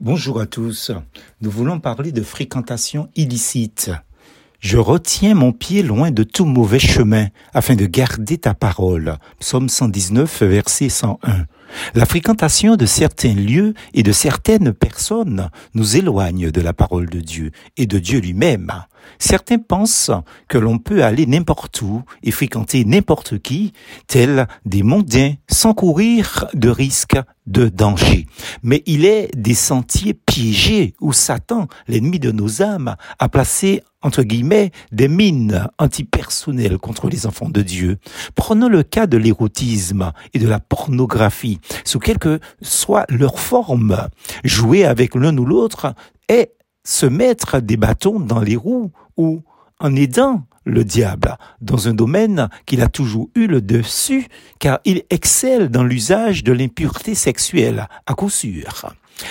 Bonjour à tous. Nous voulons parler de fréquentation illicite. Je retiens mon pied loin de tout mauvais chemin afin de garder ta parole. Psaume 119, verset 101. La fréquentation de certains lieux et de certaines personnes nous éloigne de la parole de Dieu et de Dieu lui-même. Certains pensent que l'on peut aller n'importe où et fréquenter n'importe qui, tels des mondains, sans courir de risques de danger. Mais il est des sentiers piégés où Satan, l'ennemi de nos âmes, a placé entre guillemets, des mines antipersonnelles contre les enfants de Dieu. Prenons le cas de l'érotisme et de la pornographie, sous quelle que soit leur forme. Jouer avec l'un ou l'autre est se mettre des bâtons dans les roues ou en aidant le diable dans un domaine qu'il a toujours eu le dessus, car il excelle dans l'usage de l'impureté sexuelle, à coup sûr.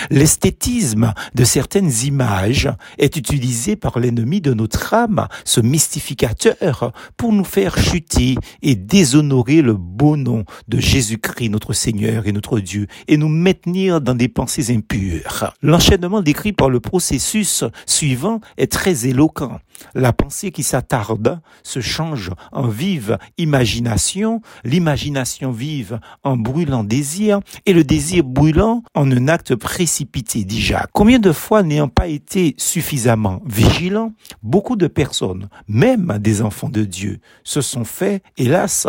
L'esthétisme de certaines images est utilisé par l'ennemi de notre âme, ce mystificateur, pour nous faire chuter et déshonorer le beau nom de Jésus-Christ, notre Seigneur et notre Dieu, et nous maintenir dans des pensées impures. L'enchaînement décrit par le processus suivant est très éloquent. La pensée qui s'attarde se change en vive imagination, l'imagination vive en brûlant désir, et le désir brûlant en un acte précipité, déjà. Combien de fois n'ayant pas été suffisamment vigilants, beaucoup de personnes, même des enfants de Dieu, se sont fait, hélas,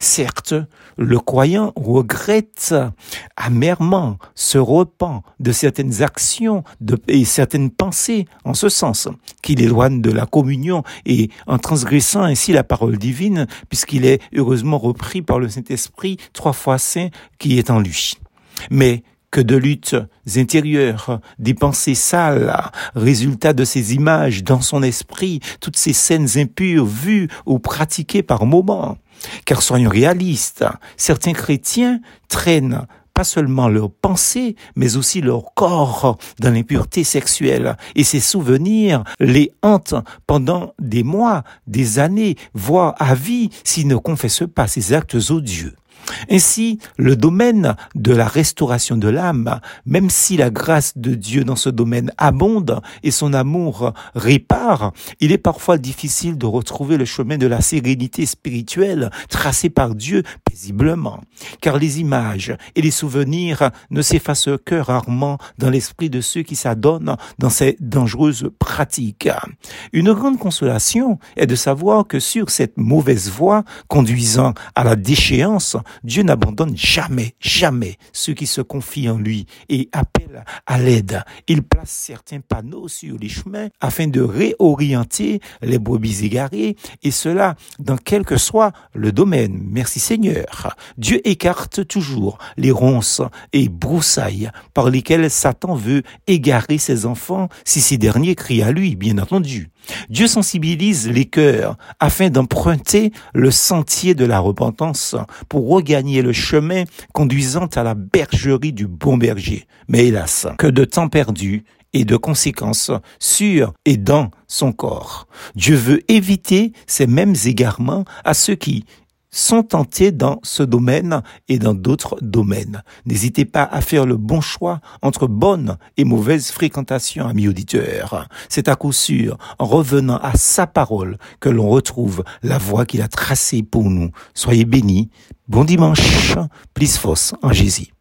Certes, le croyant regrette amèrement, se repent de certaines actions de, et certaines pensées, en ce sens qu'il éloigne de la communion et en transgressant ainsi la parole divine, puisqu'il est heureusement repris par le Saint-Esprit, trois fois saint, qui est en lui. Mais que de luttes intérieures, des pensées sales, résultat de ces images dans son esprit, toutes ces scènes impures vues ou pratiquées par moments. Car soyons réalistes, certains chrétiens traînent pas seulement leurs pensées, mais aussi leur corps dans l'impureté sexuelle. Et ces souvenirs les hantent pendant des mois, des années, voire à vie s'ils ne confessent pas ces actes odieux. Ainsi, le domaine de la restauration de l'âme, même si la grâce de Dieu dans ce domaine abonde et son amour répare, il est parfois difficile de retrouver le chemin de la sérénité spirituelle tracé par Dieu car les images et les souvenirs ne s'effacent que rarement dans l'esprit de ceux qui s'adonnent dans ces dangereuses pratiques. Une grande consolation est de savoir que sur cette mauvaise voie conduisant à la déchéance, Dieu n'abandonne jamais, jamais ceux qui se confient en lui et appellent à l'aide. Il place certains panneaux sur les chemins afin de réorienter les brebis égarées et cela dans quel que soit le domaine. Merci Seigneur. Dieu écarte toujours les ronces et broussailles par lesquelles Satan veut égarer ses enfants si ces derniers crient à lui, bien entendu. Dieu sensibilise les cœurs afin d'emprunter le sentier de la repentance pour regagner le chemin conduisant à la bergerie du bon berger. Mais hélas, que de temps perdu et de conséquences sur et dans son corps. Dieu veut éviter ces mêmes égarements à ceux qui sont tentés dans ce domaine et dans d'autres domaines. N'hésitez pas à faire le bon choix entre bonne et mauvaise fréquentation, amis auditeurs. C'est à coup sûr en revenant à sa parole que l'on retrouve la voie qu'il a tracée pour nous. Soyez bénis. Bon dimanche. Plus fausse en Jésus.